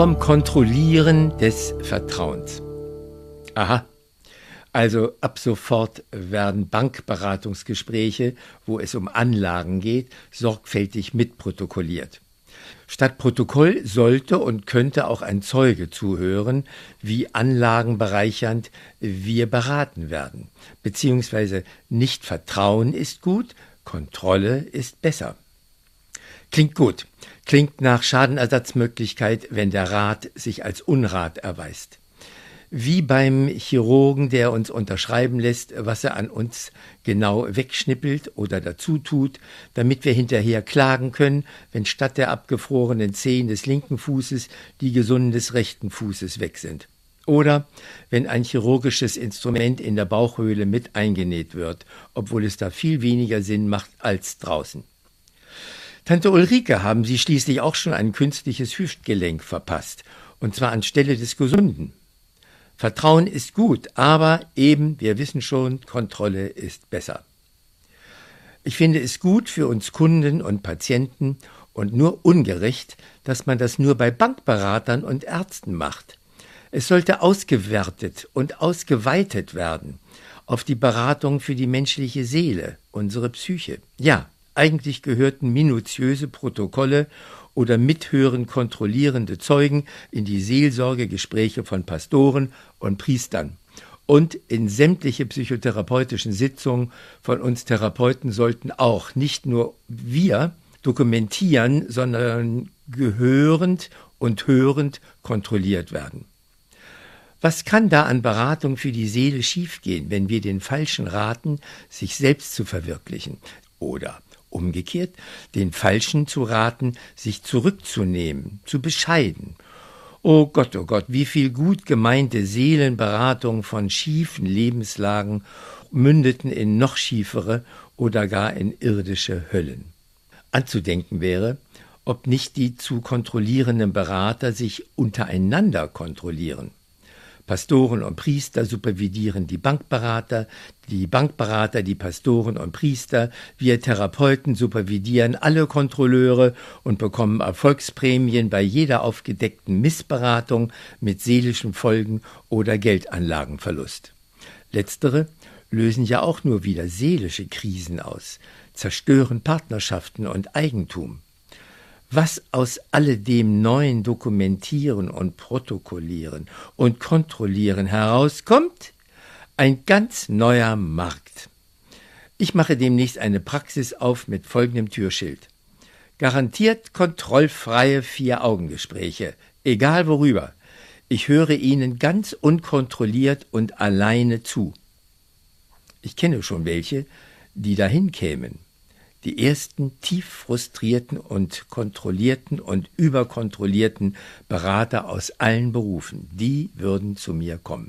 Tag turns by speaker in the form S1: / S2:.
S1: vom Kontrollieren des Vertrauens. Aha. Also ab sofort werden Bankberatungsgespräche, wo es um Anlagen geht, sorgfältig mitprotokolliert. Statt Protokoll sollte und könnte auch ein Zeuge zuhören, wie anlagenbereichernd wir beraten werden. Beziehungsweise nicht Vertrauen ist gut, Kontrolle ist besser. Klingt gut, klingt nach Schadenersatzmöglichkeit, wenn der Rat sich als Unrat erweist wie beim Chirurgen, der uns unterschreiben lässt, was er an uns genau wegschnippelt oder dazu tut, damit wir hinterher klagen können, wenn statt der abgefrorenen Zehen des linken Fußes die gesunden des rechten Fußes weg sind. Oder wenn ein chirurgisches Instrument in der Bauchhöhle mit eingenäht wird, obwohl es da viel weniger Sinn macht als draußen. Tante Ulrike haben Sie schließlich auch schon ein künstliches Hüftgelenk verpasst, und zwar anstelle des gesunden. Vertrauen ist gut, aber eben, wir wissen schon, Kontrolle ist besser. Ich finde es gut für uns Kunden und Patienten und nur ungerecht, dass man das nur bei Bankberatern und Ärzten macht. Es sollte ausgewertet und ausgeweitet werden auf die Beratung für die menschliche Seele, unsere Psyche. Ja, eigentlich gehörten minutiöse Protokolle oder mithören kontrollierende Zeugen in die Seelsorgegespräche von Pastoren und Priestern. Und in sämtliche psychotherapeutischen Sitzungen von uns Therapeuten sollten auch nicht nur wir dokumentieren, sondern gehörend und hörend kontrolliert werden. Was kann da an Beratung für die Seele schiefgehen, wenn wir den Falschen raten, sich selbst zu verwirklichen? Oder umgekehrt, den Falschen zu raten, sich zurückzunehmen, zu bescheiden. O oh Gott, oh Gott, wie viel gut gemeinte Seelenberatung von schiefen Lebenslagen mündeten in noch schiefere oder gar in irdische Höllen. Anzudenken wäre, ob nicht die zu kontrollierenden Berater sich untereinander kontrollieren. Pastoren und Priester supervidieren die Bankberater, die Bankberater die Pastoren und Priester, wir Therapeuten supervidieren alle Kontrolleure und bekommen Erfolgsprämien bei jeder aufgedeckten Missberatung mit seelischen Folgen oder Geldanlagenverlust. Letztere lösen ja auch nur wieder seelische Krisen aus, zerstören Partnerschaften und Eigentum. Was aus alledem neuen Dokumentieren und Protokollieren und Kontrollieren herauskommt, ein ganz neuer Markt. Ich mache demnächst eine Praxis auf mit folgendem Türschild. Garantiert kontrollfreie Vier-Augen-Gespräche, egal worüber. Ich höre Ihnen ganz unkontrolliert und alleine zu. Ich kenne schon welche, die dahin kämen die ersten tief frustrierten und kontrollierten und überkontrollierten Berater aus allen Berufen, die würden zu mir kommen.